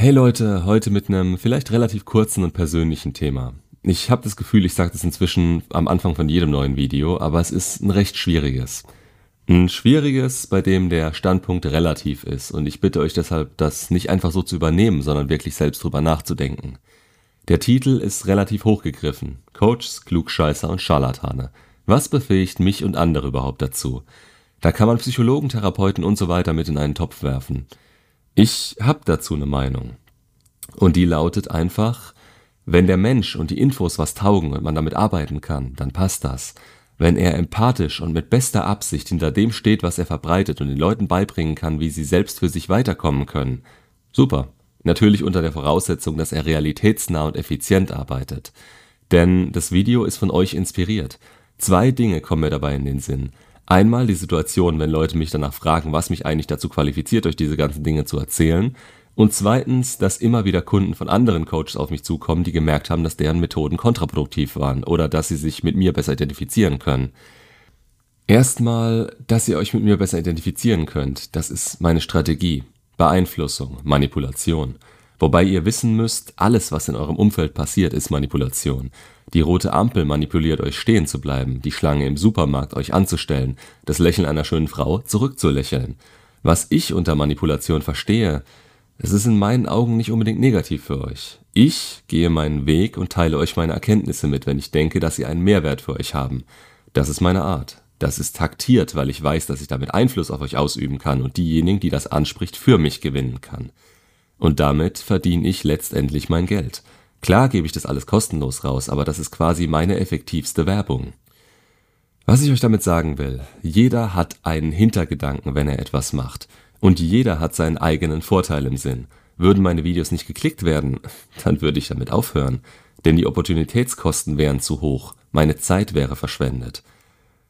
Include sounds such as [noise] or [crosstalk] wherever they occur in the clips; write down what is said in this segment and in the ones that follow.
Hey Leute, heute mit einem vielleicht relativ kurzen und persönlichen Thema. Ich habe das Gefühl, ich sage das inzwischen am Anfang von jedem neuen Video, aber es ist ein recht schwieriges. Ein schwieriges, bei dem der Standpunkt relativ ist und ich bitte euch deshalb, das nicht einfach so zu übernehmen, sondern wirklich selbst drüber nachzudenken. Der Titel ist relativ hochgegriffen. Coaches, Klugscheißer und Scharlatane. Was befähigt mich und andere überhaupt dazu? Da kann man Psychologen, Therapeuten und so weiter mit in einen Topf werfen. Ich habe dazu eine Meinung. Und die lautet einfach, wenn der Mensch und die Infos was taugen und man damit arbeiten kann, dann passt das. Wenn er empathisch und mit bester Absicht hinter dem steht, was er verbreitet und den Leuten beibringen kann, wie sie selbst für sich weiterkommen können, super. Natürlich unter der Voraussetzung, dass er realitätsnah und effizient arbeitet. Denn das Video ist von euch inspiriert. Zwei Dinge kommen mir dabei in den Sinn. Einmal die Situation, wenn Leute mich danach fragen, was mich eigentlich dazu qualifiziert, euch diese ganzen Dinge zu erzählen. Und zweitens, dass immer wieder Kunden von anderen Coaches auf mich zukommen, die gemerkt haben, dass deren Methoden kontraproduktiv waren oder dass sie sich mit mir besser identifizieren können. Erstmal, dass ihr euch mit mir besser identifizieren könnt, das ist meine Strategie. Beeinflussung, Manipulation. Wobei ihr wissen müsst, alles, was in eurem Umfeld passiert, ist Manipulation. Die rote Ampel manipuliert euch stehen zu bleiben, die Schlange im Supermarkt euch anzustellen, das Lächeln einer schönen Frau zurückzulächeln. Was ich unter Manipulation verstehe, es ist in meinen Augen nicht unbedingt negativ für euch. Ich gehe meinen Weg und teile euch meine Erkenntnisse mit, wenn ich denke, dass sie einen Mehrwert für euch haben. Das ist meine Art. Das ist taktiert, weil ich weiß, dass ich damit Einfluss auf euch ausüben kann und diejenigen, die das anspricht, für mich gewinnen kann. Und damit verdiene ich letztendlich mein Geld. Klar gebe ich das alles kostenlos raus, aber das ist quasi meine effektivste Werbung. Was ich euch damit sagen will, jeder hat einen Hintergedanken, wenn er etwas macht. Und jeder hat seinen eigenen Vorteil im Sinn. Würden meine Videos nicht geklickt werden, [laughs] dann würde ich damit aufhören. Denn die Opportunitätskosten wären zu hoch, meine Zeit wäre verschwendet.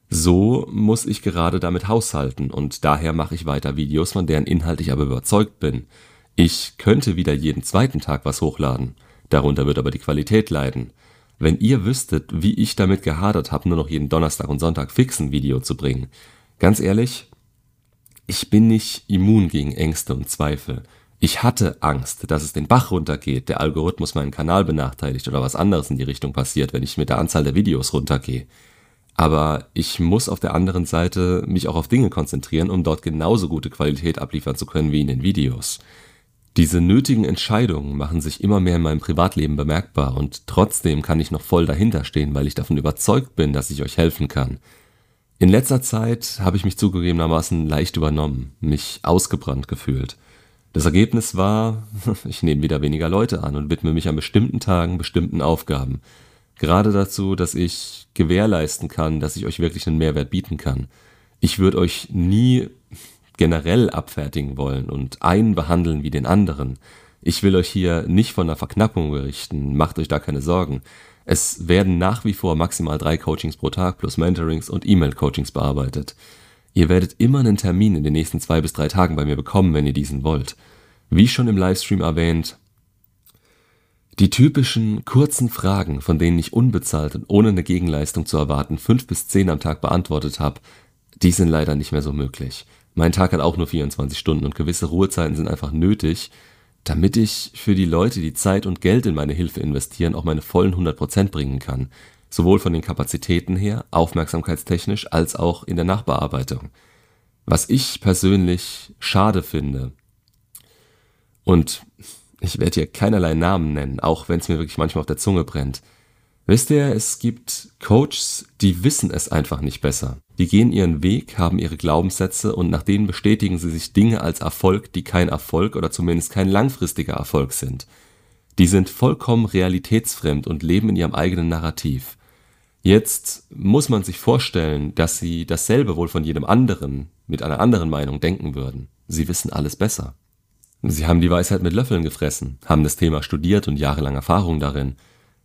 So muss ich gerade damit haushalten und daher mache ich weiter Videos, von deren Inhalt ich aber überzeugt bin. Ich könnte wieder jeden zweiten Tag was hochladen, darunter wird aber die Qualität leiden. Wenn ihr wüsstet, wie ich damit gehadert habe, nur noch jeden Donnerstag und Sonntag fix ein Video zu bringen. Ganz ehrlich, ich bin nicht immun gegen Ängste und Zweifel. Ich hatte Angst, dass es den Bach runtergeht, der Algorithmus meinen Kanal benachteiligt oder was anderes in die Richtung passiert, wenn ich mit der Anzahl der Videos runtergehe. Aber ich muss auf der anderen Seite mich auch auf Dinge konzentrieren, um dort genauso gute Qualität abliefern zu können wie in den Videos. Diese nötigen Entscheidungen machen sich immer mehr in meinem Privatleben bemerkbar und trotzdem kann ich noch voll dahinter stehen, weil ich davon überzeugt bin, dass ich euch helfen kann. In letzter Zeit habe ich mich zugegebenermaßen leicht übernommen, mich ausgebrannt gefühlt. Das Ergebnis war, [laughs] ich nehme wieder weniger Leute an und widme mich an bestimmten Tagen bestimmten Aufgaben. Gerade dazu, dass ich gewährleisten kann, dass ich euch wirklich einen Mehrwert bieten kann. Ich würde euch nie generell abfertigen wollen und einen behandeln wie den anderen. Ich will euch hier nicht von einer Verknappung berichten, macht euch da keine Sorgen. Es werden nach wie vor maximal drei Coachings pro Tag plus Mentorings und E-Mail-Coachings bearbeitet. Ihr werdet immer einen Termin in den nächsten zwei bis drei Tagen bei mir bekommen, wenn ihr diesen wollt. Wie schon im Livestream erwähnt, die typischen kurzen Fragen, von denen ich unbezahlt und ohne eine Gegenleistung zu erwarten fünf bis zehn am Tag beantwortet habe, die sind leider nicht mehr so möglich. Mein Tag hat auch nur 24 Stunden und gewisse Ruhezeiten sind einfach nötig, damit ich für die Leute, die Zeit und Geld in meine Hilfe investieren, auch meine vollen 100% bringen kann. Sowohl von den Kapazitäten her, aufmerksamkeitstechnisch, als auch in der Nachbearbeitung. Was ich persönlich schade finde und ich werde hier keinerlei Namen nennen, auch wenn es mir wirklich manchmal auf der Zunge brennt. Wisst ihr, es gibt Coaches, die wissen es einfach nicht besser. Die gehen ihren Weg, haben ihre Glaubenssätze und nach denen bestätigen sie sich Dinge als Erfolg, die kein Erfolg oder zumindest kein langfristiger Erfolg sind. Die sind vollkommen realitätsfremd und leben in ihrem eigenen Narrativ. Jetzt muss man sich vorstellen, dass sie dasselbe wohl von jedem anderen mit einer anderen Meinung denken würden. Sie wissen alles besser. Sie haben die Weisheit mit Löffeln gefressen, haben das Thema studiert und jahrelang Erfahrung darin.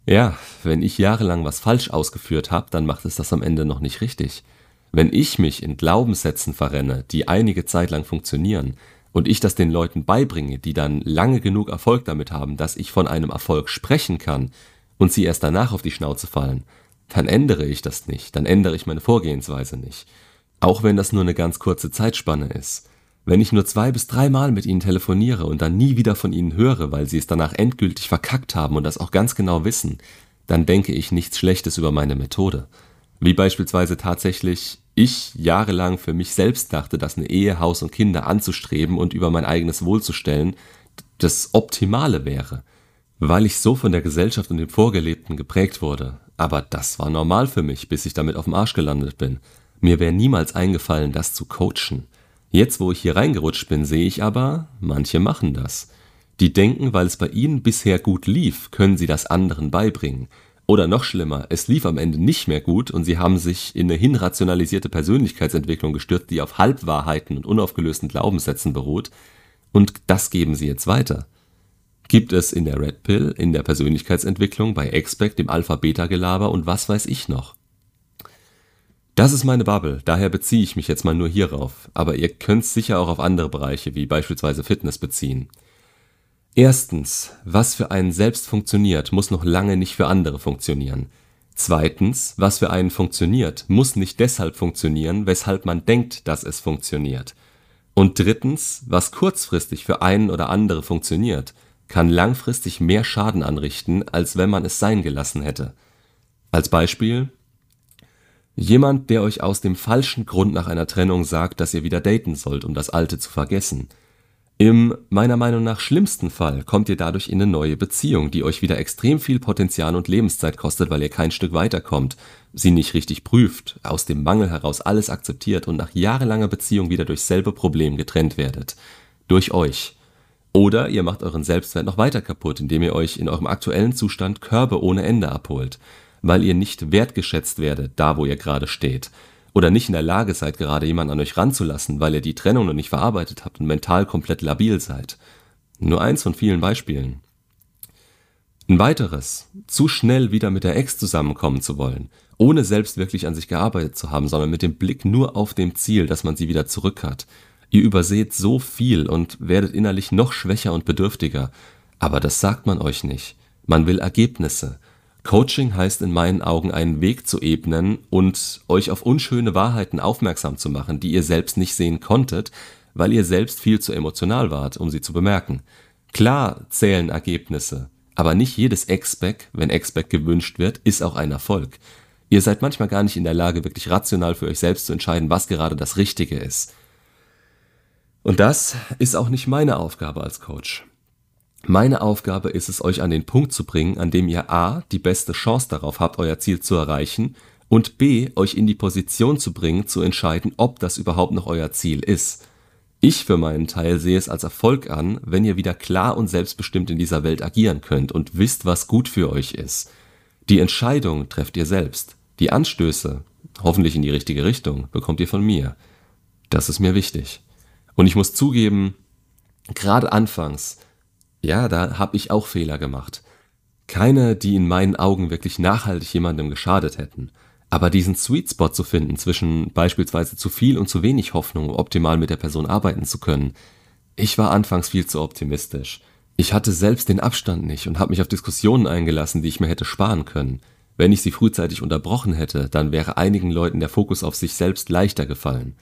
Ja, wenn ich jahrelang was falsch ausgeführt habe, dann macht es das am Ende noch nicht richtig. Wenn ich mich in Glaubenssätzen verrenne, die einige Zeit lang funktionieren, und ich das den Leuten beibringe, die dann lange genug Erfolg damit haben, dass ich von einem Erfolg sprechen kann, und sie erst danach auf die Schnauze fallen, dann ändere ich das nicht, dann ändere ich meine Vorgehensweise nicht. Auch wenn das nur eine ganz kurze Zeitspanne ist. Wenn ich nur zwei bis dreimal mit ihnen telefoniere und dann nie wieder von ihnen höre, weil sie es danach endgültig verkackt haben und das auch ganz genau wissen, dann denke ich nichts Schlechtes über meine Methode. Wie beispielsweise tatsächlich ich jahrelang für mich selbst dachte, dass eine Ehe, Haus und Kinder anzustreben und über mein eigenes Wohl zu stellen das Optimale wäre, weil ich so von der Gesellschaft und dem Vorgelebten geprägt wurde. Aber das war normal für mich, bis ich damit auf dem Arsch gelandet bin. Mir wäre niemals eingefallen, das zu coachen. Jetzt, wo ich hier reingerutscht bin, sehe ich aber, manche machen das. Die denken, weil es bei ihnen bisher gut lief, können sie das anderen beibringen. Oder noch schlimmer, es lief am Ende nicht mehr gut und sie haben sich in eine hinrationalisierte Persönlichkeitsentwicklung gestürzt, die auf Halbwahrheiten und unaufgelösten Glaubenssätzen beruht, und das geben sie jetzt weiter. Gibt es in der Red Pill, in der Persönlichkeitsentwicklung, bei Expect, dem Alpha-Beta-Gelaber und was weiß ich noch. Das ist meine Bubble, daher beziehe ich mich jetzt mal nur hierauf, aber ihr könnt sicher auch auf andere Bereiche wie beispielsweise Fitness beziehen. Erstens, was für einen selbst funktioniert, muss noch lange nicht für andere funktionieren. Zweitens, was für einen funktioniert, muss nicht deshalb funktionieren, weshalb man denkt, dass es funktioniert. Und drittens, was kurzfristig für einen oder andere funktioniert, kann langfristig mehr Schaden anrichten, als wenn man es sein gelassen hätte. Als Beispiel Jemand, der euch aus dem falschen Grund nach einer Trennung sagt, dass ihr wieder daten sollt, um das Alte zu vergessen. Im meiner Meinung nach schlimmsten Fall kommt ihr dadurch in eine neue Beziehung, die euch wieder extrem viel Potenzial und Lebenszeit kostet, weil ihr kein Stück weiterkommt, sie nicht richtig prüft, aus dem Mangel heraus alles akzeptiert und nach jahrelanger Beziehung wieder durch selbe Problem getrennt werdet. Durch euch. Oder ihr macht euren Selbstwert noch weiter kaputt, indem ihr euch in eurem aktuellen Zustand Körbe ohne Ende abholt weil ihr nicht wertgeschätzt werdet, da wo ihr gerade steht. Oder nicht in der Lage seid, gerade jemanden an euch ranzulassen, weil ihr die Trennung noch nicht verarbeitet habt und mental komplett labil seid. Nur eins von vielen Beispielen. Ein weiteres, zu schnell wieder mit der Ex zusammenkommen zu wollen, ohne selbst wirklich an sich gearbeitet zu haben, sondern mit dem Blick nur auf dem Ziel, dass man sie wieder zurück hat. Ihr überseht so viel und werdet innerlich noch schwächer und bedürftiger, aber das sagt man euch nicht. Man will Ergebnisse. Coaching heißt in meinen Augen einen Weg zu ebnen und euch auf unschöne Wahrheiten aufmerksam zu machen, die ihr selbst nicht sehen konntet, weil ihr selbst viel zu emotional wart, um sie zu bemerken. Klar zählen Ergebnisse, aber nicht jedes Expect, wenn Expect gewünscht wird, ist auch ein Erfolg. Ihr seid manchmal gar nicht in der Lage, wirklich rational für euch selbst zu entscheiden, was gerade das Richtige ist. Und das ist auch nicht meine Aufgabe als Coach. Meine Aufgabe ist es, euch an den Punkt zu bringen, an dem ihr a. die beste Chance darauf habt, euer Ziel zu erreichen und b. euch in die Position zu bringen, zu entscheiden, ob das überhaupt noch euer Ziel ist. Ich für meinen Teil sehe es als Erfolg an, wenn ihr wieder klar und selbstbestimmt in dieser Welt agieren könnt und wisst, was gut für euch ist. Die Entscheidung trefft ihr selbst. Die Anstöße, hoffentlich in die richtige Richtung, bekommt ihr von mir. Das ist mir wichtig. Und ich muss zugeben, gerade anfangs ja, da habe ich auch Fehler gemacht. Keine, die in meinen Augen wirklich nachhaltig jemandem geschadet hätten. Aber diesen Sweet Spot zu finden zwischen beispielsweise zu viel und zu wenig Hoffnung, optimal mit der Person arbeiten zu können. Ich war anfangs viel zu optimistisch. Ich hatte selbst den Abstand nicht und habe mich auf Diskussionen eingelassen, die ich mir hätte sparen können. Wenn ich sie frühzeitig unterbrochen hätte, dann wäre einigen Leuten der Fokus auf sich selbst leichter gefallen.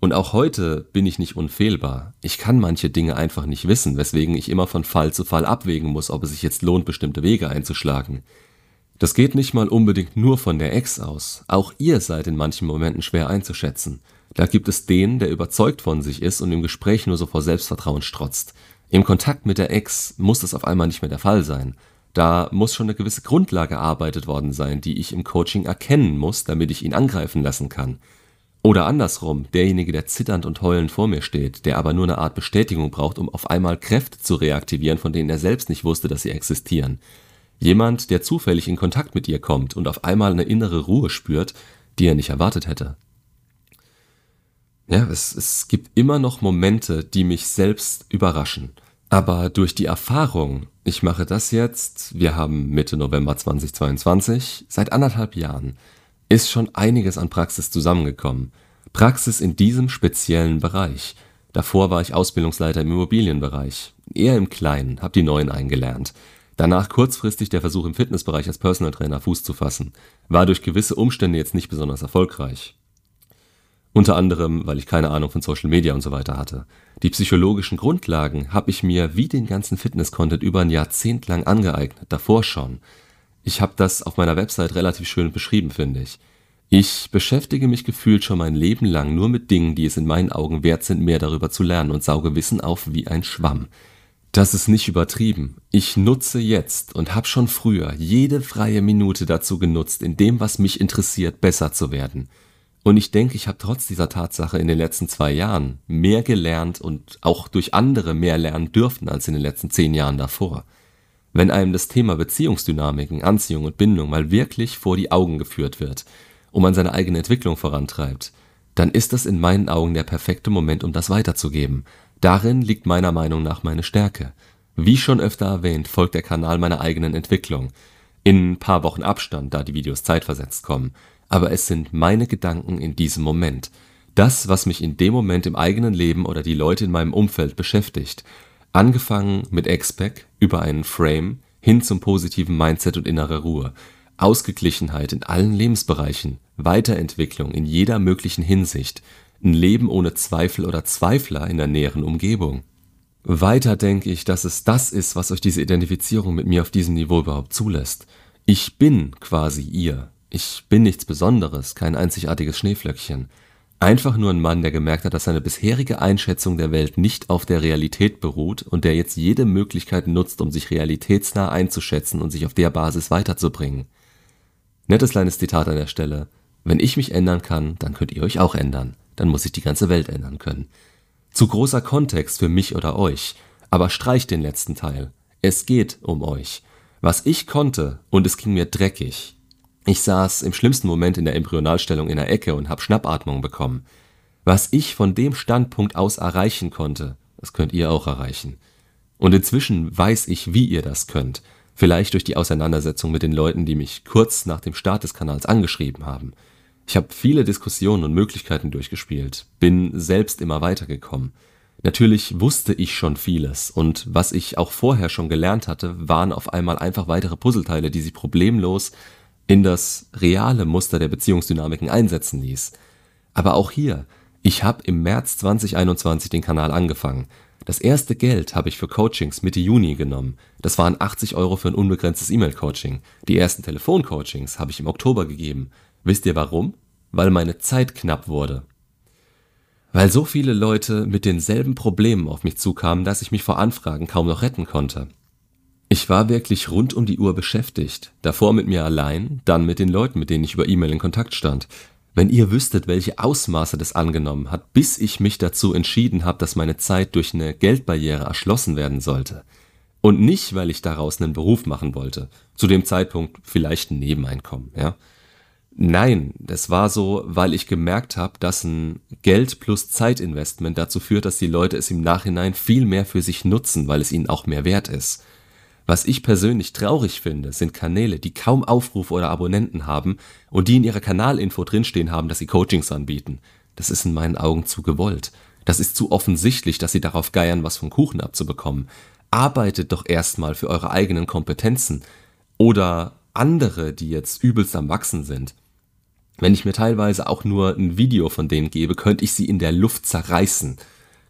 Und auch heute bin ich nicht unfehlbar. Ich kann manche Dinge einfach nicht wissen, weswegen ich immer von Fall zu Fall abwägen muss, ob es sich jetzt lohnt, bestimmte Wege einzuschlagen. Das geht nicht mal unbedingt nur von der Ex aus. Auch ihr seid in manchen Momenten schwer einzuschätzen. Da gibt es den, der überzeugt von sich ist und im Gespräch nur so vor Selbstvertrauen strotzt. Im Kontakt mit der Ex muss das auf einmal nicht mehr der Fall sein. Da muss schon eine gewisse Grundlage erarbeitet worden sein, die ich im Coaching erkennen muss, damit ich ihn angreifen lassen kann. Oder andersrum, derjenige, der zitternd und heulend vor mir steht, der aber nur eine Art Bestätigung braucht, um auf einmal Kräfte zu reaktivieren, von denen er selbst nicht wusste, dass sie existieren. Jemand, der zufällig in Kontakt mit ihr kommt und auf einmal eine innere Ruhe spürt, die er nicht erwartet hätte. Ja, es, es gibt immer noch Momente, die mich selbst überraschen. Aber durch die Erfahrung, ich mache das jetzt, wir haben Mitte November 2022, seit anderthalb Jahren, ist schon einiges an Praxis zusammengekommen. Praxis in diesem speziellen Bereich. Davor war ich Ausbildungsleiter im Immobilienbereich. Eher im Kleinen, hab die Neuen eingelernt. Danach kurzfristig der Versuch im Fitnessbereich als Personal Trainer Fuß zu fassen. War durch gewisse Umstände jetzt nicht besonders erfolgreich. Unter anderem, weil ich keine Ahnung von Social Media und so weiter hatte. Die psychologischen Grundlagen habe ich mir wie den ganzen Fitness-Content über ein Jahrzehnt lang angeeignet, davor schon. Ich habe das auf meiner Website relativ schön beschrieben, finde ich. Ich beschäftige mich gefühlt schon mein Leben lang nur mit Dingen, die es in meinen Augen wert sind, mehr darüber zu lernen und sauge Wissen auf wie ein Schwamm. Das ist nicht übertrieben. Ich nutze jetzt und habe schon früher jede freie Minute dazu genutzt, in dem, was mich interessiert, besser zu werden. Und ich denke, ich habe trotz dieser Tatsache in den letzten zwei Jahren mehr gelernt und auch durch andere mehr lernen dürfen als in den letzten zehn Jahren davor. Wenn einem das Thema Beziehungsdynamiken, Anziehung und Bindung mal wirklich vor die Augen geführt wird und man seine eigene Entwicklung vorantreibt, dann ist das in meinen Augen der perfekte Moment, um das weiterzugeben. Darin liegt meiner Meinung nach meine Stärke. Wie schon öfter erwähnt, folgt der Kanal meiner eigenen Entwicklung. In ein paar Wochen Abstand, da die Videos zeitversetzt kommen. Aber es sind meine Gedanken in diesem Moment. Das, was mich in dem Moment im eigenen Leben oder die Leute in meinem Umfeld beschäftigt. Angefangen mit Expec über einen Frame hin zum positiven Mindset und innere Ruhe. Ausgeglichenheit in allen Lebensbereichen, Weiterentwicklung in jeder möglichen Hinsicht, ein Leben ohne Zweifel oder Zweifler in der näheren Umgebung. Weiter denke ich, dass es das ist, was euch diese Identifizierung mit mir auf diesem Niveau überhaupt zulässt. Ich bin quasi ihr. Ich bin nichts Besonderes, kein einzigartiges Schneeflöckchen. Einfach nur ein Mann, der gemerkt hat, dass seine bisherige Einschätzung der Welt nicht auf der Realität beruht und der jetzt jede Möglichkeit nutzt, um sich realitätsnah einzuschätzen und sich auf der Basis weiterzubringen. Nettes kleines Zitat an der Stelle. Wenn ich mich ändern kann, dann könnt ihr euch auch ändern. Dann muss sich die ganze Welt ändern können. Zu großer Kontext für mich oder euch, aber streicht den letzten Teil. Es geht um euch. Was ich konnte, und es ging mir dreckig. Ich saß im schlimmsten Moment in der Embryonalstellung in der Ecke und hab Schnappatmung bekommen. Was ich von dem Standpunkt aus erreichen konnte, das könnt ihr auch erreichen. Und inzwischen weiß ich, wie ihr das könnt. Vielleicht durch die Auseinandersetzung mit den Leuten, die mich kurz nach dem Start des Kanals angeschrieben haben. Ich habe viele Diskussionen und Möglichkeiten durchgespielt, bin selbst immer weitergekommen. Natürlich wusste ich schon vieles und was ich auch vorher schon gelernt hatte, waren auf einmal einfach weitere Puzzleteile, die sich problemlos in das reale Muster der Beziehungsdynamiken einsetzen ließ. Aber auch hier, ich habe im März 2021 den Kanal angefangen das erste Geld habe ich für Coachings Mitte Juni genommen. Das waren 80 Euro für ein unbegrenztes E-Mail-Coaching. Die ersten Telefoncoachings habe ich im Oktober gegeben. Wisst ihr warum? Weil meine Zeit knapp wurde. Weil so viele Leute mit denselben Problemen auf mich zukamen, dass ich mich vor Anfragen kaum noch retten konnte. Ich war wirklich rund um die Uhr beschäftigt, davor mit mir allein, dann mit den Leuten, mit denen ich über E-Mail in Kontakt stand. Wenn ihr wüsstet, welche Ausmaße das angenommen hat, bis ich mich dazu entschieden habe, dass meine Zeit durch eine Geldbarriere erschlossen werden sollte. Und nicht, weil ich daraus einen Beruf machen wollte. Zu dem Zeitpunkt vielleicht ein Nebeneinkommen, ja. Nein, das war so, weil ich gemerkt habe, dass ein Geld plus Zeitinvestment dazu führt, dass die Leute es im Nachhinein viel mehr für sich nutzen, weil es ihnen auch mehr wert ist. Was ich persönlich traurig finde, sind Kanäle, die kaum Aufrufe oder Abonnenten haben und die in ihrer Kanalinfo drinstehen haben, dass sie Coachings anbieten. Das ist in meinen Augen zu gewollt. Das ist zu offensichtlich, dass sie darauf geiern, was vom Kuchen abzubekommen. Arbeitet doch erstmal für eure eigenen Kompetenzen. Oder andere, die jetzt übelst am Wachsen sind. Wenn ich mir teilweise auch nur ein Video von denen gebe, könnte ich sie in der Luft zerreißen.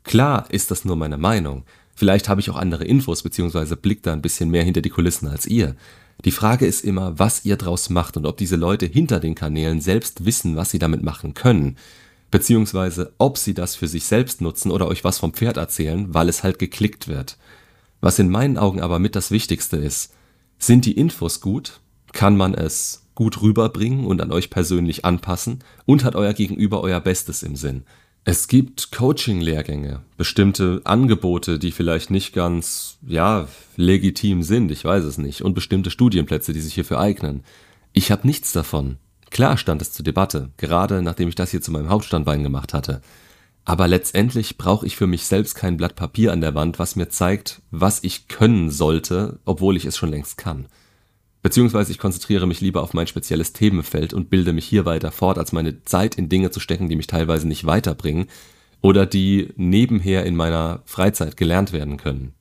Klar ist das nur meine Meinung. Vielleicht habe ich auch andere Infos beziehungsweise blick da ein bisschen mehr hinter die Kulissen als ihr. Die Frage ist immer, was ihr draus macht und ob diese Leute hinter den Kanälen selbst wissen, was sie damit machen können. Beziehungsweise ob sie das für sich selbst nutzen oder euch was vom Pferd erzählen, weil es halt geklickt wird. Was in meinen Augen aber mit das Wichtigste ist, sind die Infos gut? Kann man es gut rüberbringen und an euch persönlich anpassen? Und hat euer Gegenüber euer Bestes im Sinn? Es gibt Coaching-Lehrgänge, bestimmte Angebote, die vielleicht nicht ganz, ja, legitim sind, ich weiß es nicht, und bestimmte Studienplätze, die sich hierfür eignen. Ich habe nichts davon. Klar stand es zur Debatte, gerade nachdem ich das hier zu meinem Hauptstandbein gemacht hatte. Aber letztendlich brauche ich für mich selbst kein Blatt Papier an der Wand, was mir zeigt, was ich können sollte, obwohl ich es schon längst kann. Beziehungsweise ich konzentriere mich lieber auf mein spezielles Themenfeld und bilde mich hier weiter fort, als meine Zeit in Dinge zu stecken, die mich teilweise nicht weiterbringen oder die nebenher in meiner Freizeit gelernt werden können.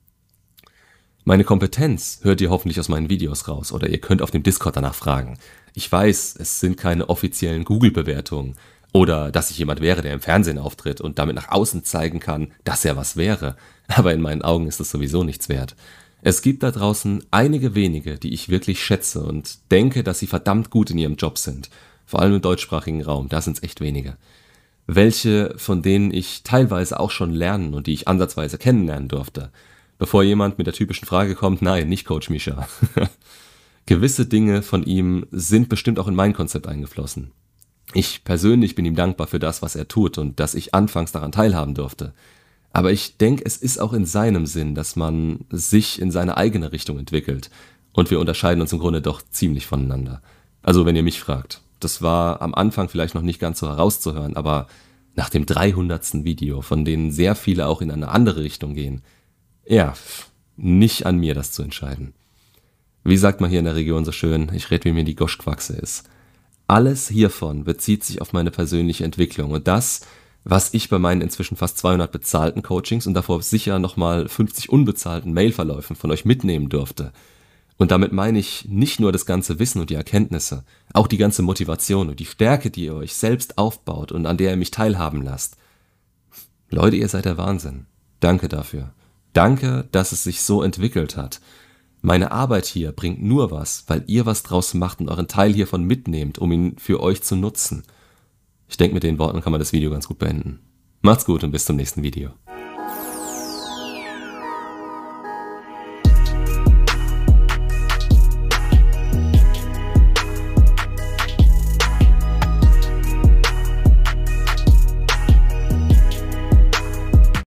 Meine Kompetenz hört ihr hoffentlich aus meinen Videos raus oder ihr könnt auf dem Discord danach fragen. Ich weiß, es sind keine offiziellen Google-Bewertungen Oder dass ich jemand wäre, der im Fernsehen auftritt und damit nach außen zeigen kann, dass er was wäre. Aber in meinen Augen ist das sowieso nichts wert. Es gibt da draußen einige wenige, die ich wirklich schätze und denke, dass sie verdammt gut in ihrem Job sind. Vor allem im deutschsprachigen Raum, da sind es echt wenige. Welche, von denen ich teilweise auch schon lernen und die ich ansatzweise kennenlernen durfte. Bevor jemand mit der typischen Frage kommt, nein, nicht Coach Misha. [laughs] Gewisse Dinge von ihm sind bestimmt auch in mein Konzept eingeflossen. Ich persönlich bin ihm dankbar für das, was er tut und dass ich anfangs daran teilhaben durfte. Aber ich denke, es ist auch in seinem Sinn, dass man sich in seine eigene Richtung entwickelt. Und wir unterscheiden uns im Grunde doch ziemlich voneinander. Also wenn ihr mich fragt. Das war am Anfang vielleicht noch nicht ganz so herauszuhören, aber nach dem 300. Video, von denen sehr viele auch in eine andere Richtung gehen, ja, nicht an mir das zu entscheiden. Wie sagt man hier in der Region so schön, ich rede, wie mir die Goschquachse ist. Alles hiervon bezieht sich auf meine persönliche Entwicklung und das, was ich bei meinen inzwischen fast 200 bezahlten Coachings und davor sicher nochmal 50 unbezahlten Mailverläufen von euch mitnehmen durfte. Und damit meine ich nicht nur das ganze Wissen und die Erkenntnisse, auch die ganze Motivation und die Stärke, die ihr euch selbst aufbaut und an der ihr mich teilhaben lasst. Leute, ihr seid der Wahnsinn. Danke dafür. Danke, dass es sich so entwickelt hat. Meine Arbeit hier bringt nur was, weil ihr was draus macht und euren Teil hiervon mitnehmt, um ihn für euch zu nutzen. Ich denke, mit den Worten kann man das Video ganz gut beenden. Macht's gut und bis zum nächsten Video.